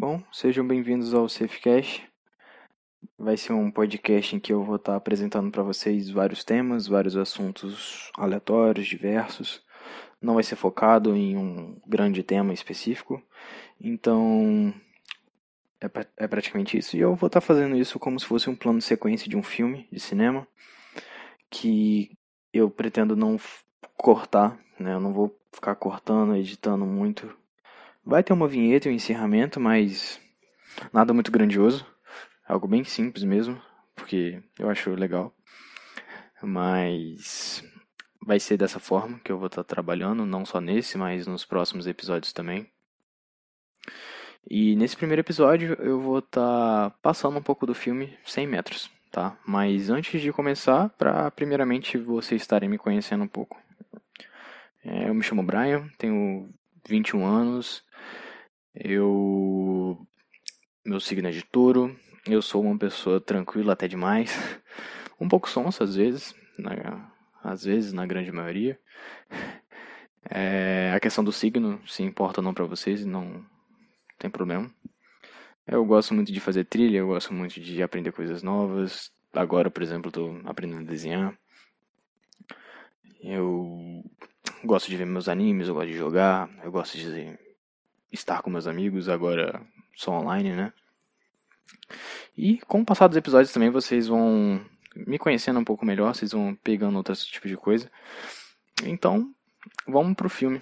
Bom, sejam bem-vindos ao SafeCast. Vai ser um podcast em que eu vou estar apresentando para vocês vários temas, vários assuntos aleatórios, diversos. Não vai ser focado em um grande tema específico. Então, é, pra, é praticamente isso. E eu vou estar fazendo isso como se fosse um plano de sequência de um filme de cinema que eu pretendo não cortar, né? Eu não vou ficar cortando, editando muito Vai ter uma vinheta e um encerramento, mas nada muito grandioso. Algo bem simples mesmo, porque eu acho legal. Mas vai ser dessa forma que eu vou estar trabalhando, não só nesse, mas nos próximos episódios também. E nesse primeiro episódio eu vou estar passando um pouco do filme 100 metros, tá? Mas antes de começar, para primeiramente vocês estarem me conhecendo um pouco. É, eu me chamo Brian, tenho 21 anos, eu. Meu signo é de touro. Eu sou uma pessoa tranquila até demais. Um pouco sonsa às vezes. Na, às vezes, na grande maioria. É, a questão do signo, se importa ou não pra vocês, não tem problema. Eu gosto muito de fazer trilha, eu gosto muito de aprender coisas novas. Agora, por exemplo, estou aprendendo a desenhar. Eu gosto de ver meus animes, eu gosto de jogar, eu gosto de estar com meus amigos, agora só online, né? E com o passar dos episódios também vocês vão me conhecendo um pouco melhor, vocês vão pegando outros tipos de coisa. Então, vamos pro filme.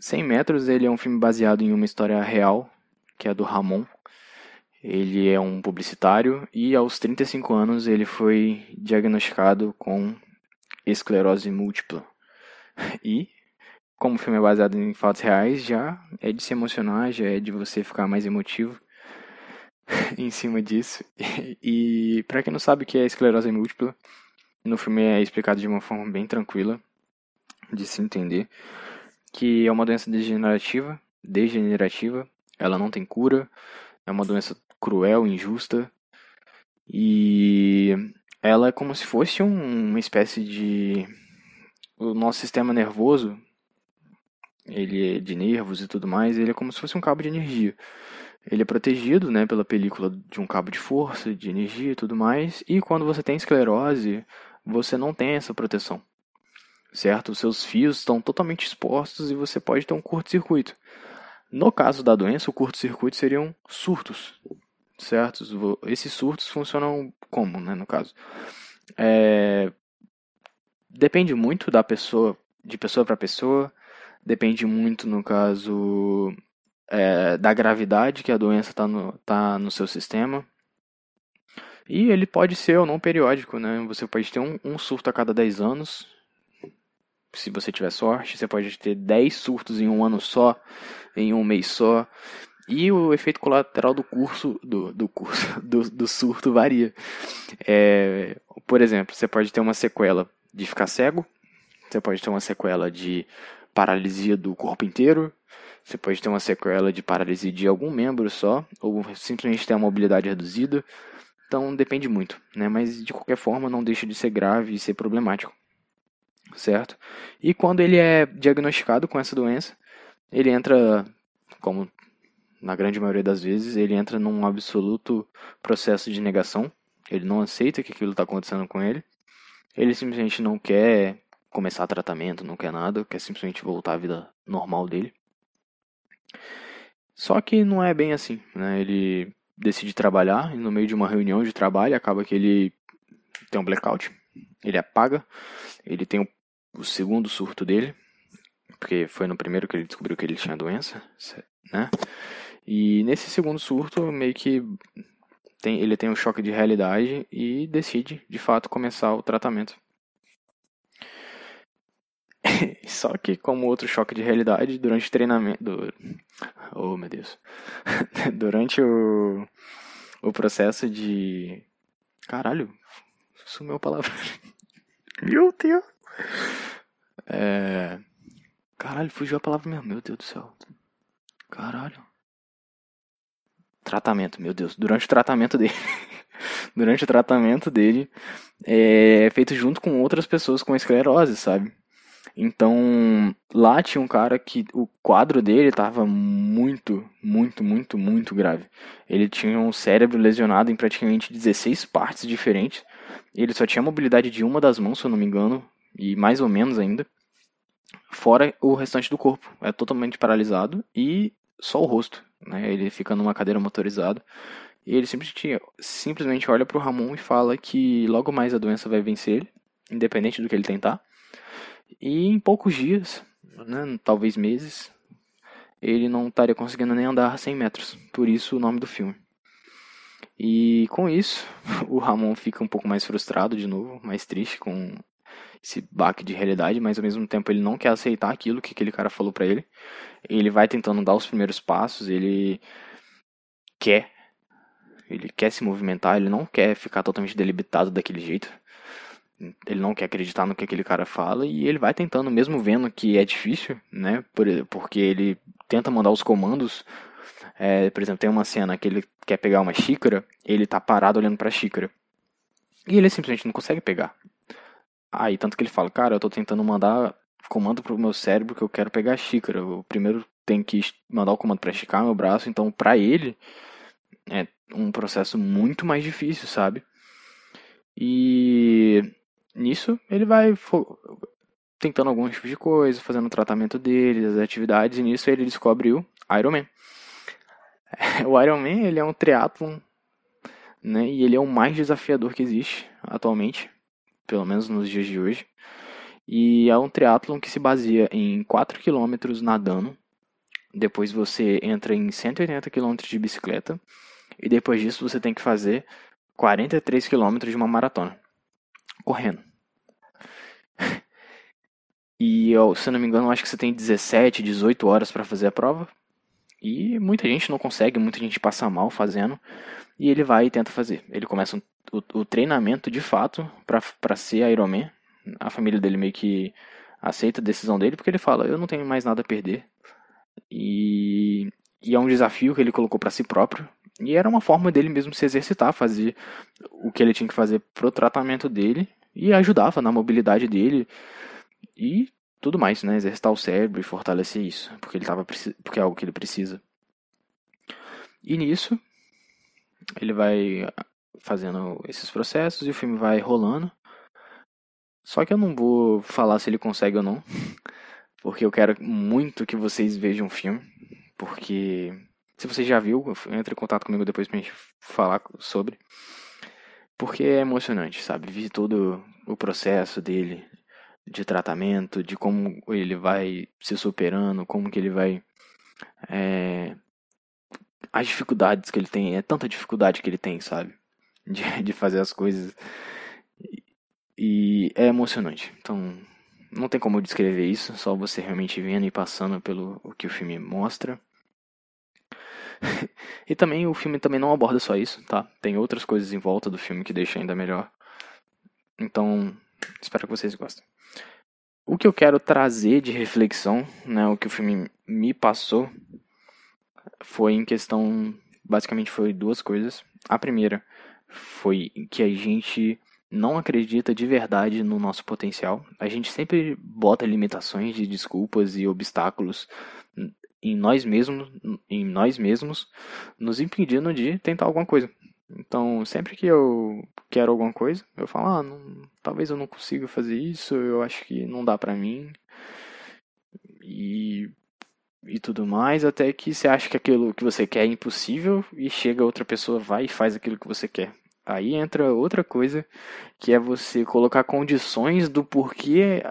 100 Metros ele é um filme baseado em uma história real, que é a do Ramon. Ele é um publicitário e aos 35 anos ele foi diagnosticado com esclerose múltipla. E, como o filme é baseado em fatos reais, já é de se emocionar, já é de você ficar mais emotivo em cima disso. E, para quem não sabe o que é esclerose múltipla, no filme é explicado de uma forma bem tranquila de se entender que é uma doença degenerativa, degenerativa, ela não tem cura, é uma doença cruel, injusta e ela é como se fosse um, uma espécie de o nosso sistema nervoso, ele é de nervos e tudo mais, ele é como se fosse um cabo de energia. Ele é protegido, né, pela película de um cabo de força, de energia e tudo mais. E quando você tem esclerose, você não tem essa proteção certo? Os seus fios estão totalmente expostos e você pode ter um curto-circuito. No caso da doença, o curto-circuito seriam surtos, certo? Esses surtos funcionam como, né, no caso? É... Depende muito da pessoa, de pessoa para pessoa, depende muito, no caso, é, da gravidade que a doença está no, tá no seu sistema. E ele pode ser ou não periódico, né? Você pode ter um, um surto a cada 10 anos, se você tiver sorte, você pode ter 10 surtos em um ano só, em um mês só. E o efeito colateral do curso, do, do curso, do, do surto varia. É, por exemplo, você pode ter uma sequela de ficar cego, você pode ter uma sequela de paralisia do corpo inteiro, você pode ter uma sequela de paralisia de algum membro só, ou simplesmente ter a mobilidade reduzida. Então depende muito, né? Mas de qualquer forma não deixa de ser grave e ser problemático certo? E quando ele é diagnosticado com essa doença, ele entra, como na grande maioria das vezes, ele entra num absoluto processo de negação. Ele não aceita que aquilo está acontecendo com ele. Ele simplesmente não quer começar tratamento, não quer nada, quer simplesmente voltar à vida normal dele. Só que não é bem assim, né? Ele decide trabalhar e no meio de uma reunião de trabalho acaba que ele tem um blackout, ele apaga, ele tem um o segundo surto dele, porque foi no primeiro que ele descobriu que ele tinha doença, né? E nesse segundo surto, meio que tem, ele tem um choque de realidade e decide, de fato, começar o tratamento. Só que, como outro choque de realidade, durante o treinamento. Do... Oh, meu Deus. durante o, o processo de. Caralho, sumiu a palavra. Meu Deus. É... Caralho, fugiu a palavra mesmo. Meu Deus do céu. Caralho. tratamento, meu Deus, durante o tratamento dele. durante o tratamento dele, é feito junto com outras pessoas com esclerose, sabe? Então, lá tinha um cara que o quadro dele estava muito, muito, muito, muito grave. Ele tinha um cérebro lesionado em praticamente 16 partes diferentes. Ele só tinha mobilidade de uma das mãos, se eu não me engano, e mais ou menos ainda. Fora o restante do corpo. É totalmente paralisado e só o rosto. Né? Ele fica numa cadeira motorizada. E ele simplesmente, simplesmente olha para o Ramon e fala que logo mais a doença vai vencer ele, independente do que ele tentar. E em poucos dias, né, talvez meses, ele não estaria conseguindo nem andar 100 metros. Por isso o nome do filme. E com isso, o Ramon fica um pouco mais frustrado de novo, mais triste com esse baque de realidade, mas ao mesmo tempo ele não quer aceitar aquilo que aquele cara falou para ele. Ele vai tentando dar os primeiros passos, ele quer ele quer se movimentar, ele não quer ficar totalmente delimitado daquele jeito. Ele não quer acreditar no que aquele cara fala e ele vai tentando, mesmo vendo que é difícil, né? porque ele tenta mandar os comandos. É, por exemplo, tem uma cena que ele quer pegar uma xícara, ele tá parado olhando para a xícara. E ele simplesmente não consegue pegar. Aí, tanto que ele fala, cara, eu tô tentando mandar comando pro meu cérebro que eu quero pegar a xícara. Eu primeiro tenho que mandar o comando para esticar meu braço, então para ele é um processo muito mais difícil, sabe? E nisso ele vai tentando algum tipo de coisa, fazendo o tratamento dele, as atividades, e nisso ele descobre o Iron Man. O Iron Man ele é um triatlon, né? E ele é o mais desafiador que existe atualmente, pelo menos nos dias de hoje. E é um triatlon que se baseia em 4 km nadando, depois você entra em 180 km de bicicleta e depois disso você tem que fazer 43 quilômetros de uma maratona. Correndo. E eu, se não me engano, acho que você tem 17, 18 horas para fazer a prova. E muita gente não consegue, muita gente passa mal fazendo. E ele vai e tenta fazer. Ele começa um, o, o, treinamento de fato para ser Ironman. A família dele meio que aceita a decisão dele porque ele fala: Eu não tenho mais nada a perder. E, e é um desafio que ele colocou para si próprio. E era uma forma dele mesmo se exercitar, fazer o que ele tinha que fazer pro tratamento dele e ajudava na mobilidade dele e tudo mais, né? Exercitar o cérebro e fortalecer isso, porque ele tava porque é algo que ele precisa. E nisso ele vai fazendo esses processos e o filme vai rolando. Só que eu não vou falar se ele consegue ou não, porque eu quero muito que vocês vejam o filme, porque se você já viu, entre em contato comigo depois pra gente falar sobre. Porque é emocionante, sabe? Ver todo o processo dele de tratamento, de como ele vai se superando, como que ele vai. É, as dificuldades que ele tem, é tanta dificuldade que ele tem, sabe? De, de fazer as coisas. E, é emocionante. Então, não tem como eu descrever isso, só você realmente vendo e passando pelo o que o filme mostra. e também o filme também não aborda só isso, tá? Tem outras coisas em volta do filme que deixam ainda melhor. Então, espero que vocês gostem. O que eu quero trazer de reflexão, né, o que o filme me passou, foi em questão, basicamente foi duas coisas. A primeira foi que a gente não acredita de verdade no nosso potencial. A gente sempre bota limitações de desculpas e obstáculos em nós mesmos, em nós mesmos, nos impedindo de tentar alguma coisa. Então, sempre que eu quero alguma coisa, eu falo, ah, não, talvez eu não consiga fazer isso, eu acho que não dá pra mim. E, e tudo mais, até que você acha que aquilo que você quer é impossível e chega outra pessoa, vai e faz aquilo que você quer. Aí entra outra coisa, que é você colocar condições do porquê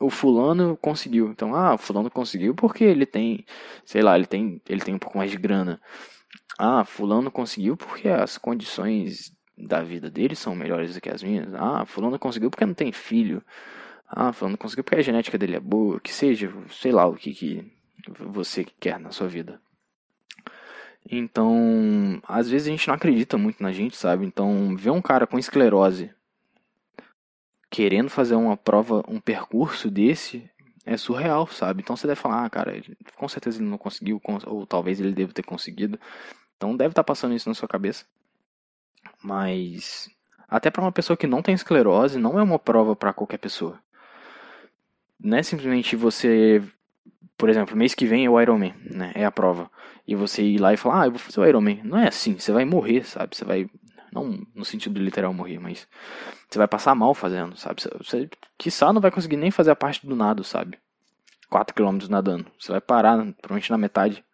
o fulano conseguiu. Então, ah, o fulano conseguiu porque ele tem, sei lá, ele tem, ele tem um pouco mais de grana. Ah, fulano conseguiu porque as condições da vida dele são melhores do que as minhas. Ah, fulano conseguiu porque não tem filho. Ah, fulano conseguiu porque a genética dele é boa, que seja, sei lá o que, que você quer na sua vida. Então, às vezes a gente não acredita muito na gente, sabe? Então, ver um cara com esclerose querendo fazer uma prova, um percurso desse, é surreal, sabe? Então você deve falar, ah, cara, com certeza ele não conseguiu, ou talvez ele deva ter conseguido. Então deve estar tá passando isso na sua cabeça. Mas até para uma pessoa que não tem esclerose, não é uma prova para qualquer pessoa. Não é simplesmente você, por exemplo, mês que vem é o Ironman, né? É a prova. E você ir lá e falar, ah, eu vou fazer o Ironman. Não é assim, você vai morrer, sabe? Você vai não no sentido literal morrer, mas você vai passar mal fazendo, sabe? Você, quiçá, não vai conseguir nem fazer a parte do nado, sabe? 4 km nadando. Você vai parar, provavelmente na metade.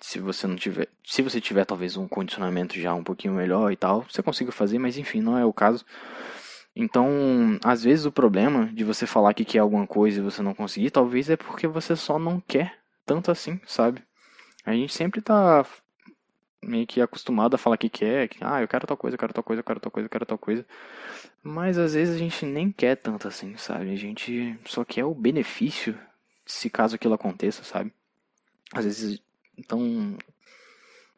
Se você não tiver. Se você tiver talvez um condicionamento já um pouquinho melhor e tal, você consiga fazer, mas enfim, não é o caso. Então, às vezes o problema de você falar que quer alguma coisa e você não conseguir, talvez é porque você só não quer tanto assim, sabe? A gente sempre tá meio que acostumado a falar que quer, que, ah, eu quero tal coisa, eu quero tal coisa, eu quero tal coisa, eu quero tal coisa. Mas às vezes a gente nem quer tanto assim, sabe? A gente só quer o benefício se caso aquilo aconteça, sabe? Às vezes, então,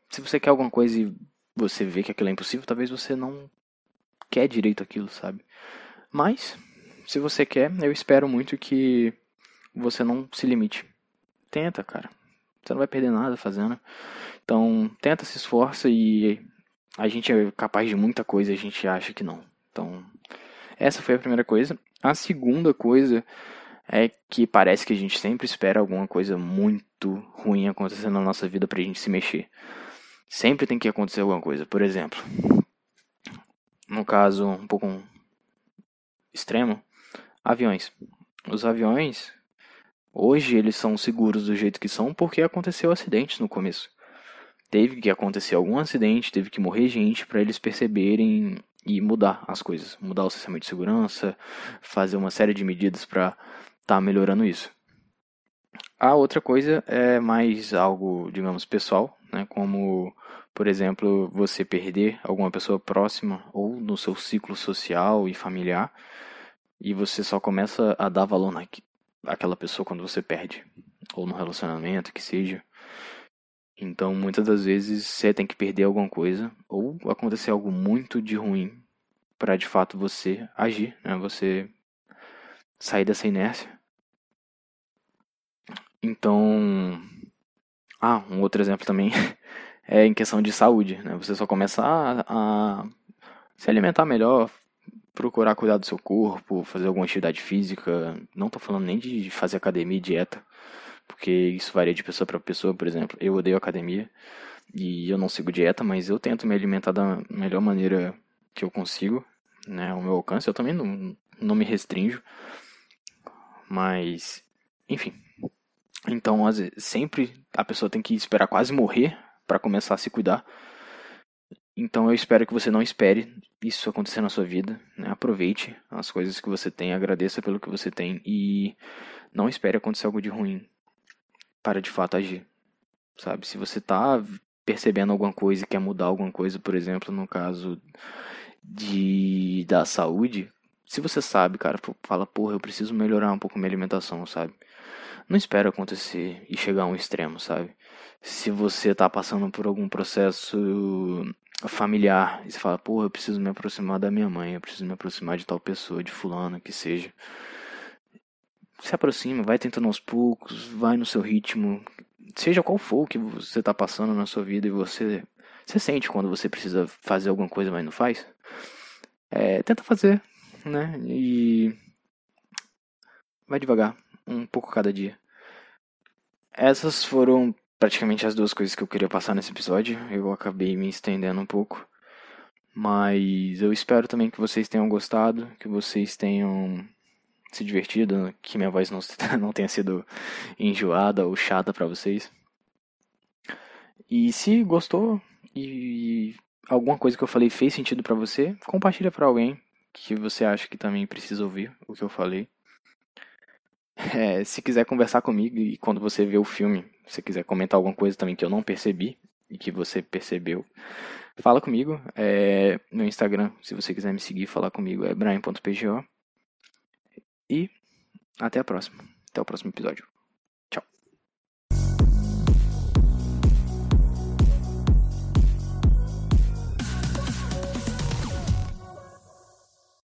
se você quer alguma coisa e você vê que aquilo é impossível, talvez você não quer direito aquilo, sabe? Mas, se você quer, eu espero muito que você não se limite. Tenta, cara. Você não vai perder nada fazendo. Então, tenta, se esforça e a gente é capaz de muita coisa a gente acha que não. Então, essa foi a primeira coisa. A segunda coisa é que parece que a gente sempre espera alguma coisa muito ruim acontecer na nossa vida pra gente se mexer. Sempre tem que acontecer alguma coisa. Por exemplo, no caso um pouco extremo, aviões. Os aviões, hoje eles são seguros do jeito que são porque aconteceu acidentes no começo teve que acontecer algum acidente, teve que morrer gente para eles perceberem e mudar as coisas, mudar o sistema de segurança, fazer uma série de medidas para estar tá melhorando isso. A outra coisa é mais algo, digamos, pessoal, né, como, por exemplo, você perder alguma pessoa próxima ou no seu ciclo social e familiar, e você só começa a dar valor naquela pessoa quando você perde, ou no relacionamento, que seja. Então, muitas das vezes você tem que perder alguma coisa ou acontecer algo muito de ruim para de fato você agir, né? Você sair dessa inércia. Então, ah, um outro exemplo também é em questão de saúde, né? Você só começa a, a se alimentar melhor, procurar cuidar do seu corpo, fazer alguma atividade física. Não tô falando nem de fazer academia e dieta porque isso varia de pessoa para pessoa, por exemplo. Eu odeio academia e eu não sigo dieta, mas eu tento me alimentar da melhor maneira que eu consigo, né, ao meu alcance. Eu também não, não me restringo, mas enfim. Então, sempre a pessoa tem que esperar quase morrer para começar a se cuidar. Então eu espero que você não espere isso acontecer na sua vida. Né? Aproveite as coisas que você tem, agradeça pelo que você tem e não espere acontecer algo de ruim para de fato agir. Sabe? Se você tá percebendo alguma coisa e quer mudar alguma coisa, por exemplo, no caso de da saúde, se você sabe, cara, fala, porra, eu preciso melhorar um pouco minha alimentação, sabe? Não espera acontecer e chegar a um extremo, sabe? Se você tá passando por algum processo familiar e você fala, porra, eu preciso me aproximar da minha mãe, eu preciso me aproximar de tal pessoa, de fulano, que seja se aproxima, vai tentando aos poucos, vai no seu ritmo, seja qual for o que você está passando na sua vida e você, você sente quando você precisa fazer alguma coisa, mas não faz, é, tenta fazer, né? E vai devagar, um pouco cada dia. Essas foram praticamente as duas coisas que eu queria passar nesse episódio. Eu acabei me estendendo um pouco. Mas eu espero também que vocês tenham gostado, que vocês tenham se divertido, que minha voz não, não tenha sido enjoada ou chata para vocês. E se gostou e alguma coisa que eu falei fez sentido para você, compartilha para alguém que você acha que também precisa ouvir o que eu falei. É, se quiser conversar comigo e quando você vê o filme, se quiser comentar alguma coisa também que eu não percebi e que você percebeu, fala comigo. É, Instagram, se você quiser me seguir, falar comigo é brian.pgo. E até a próxima. Até o próximo episódio.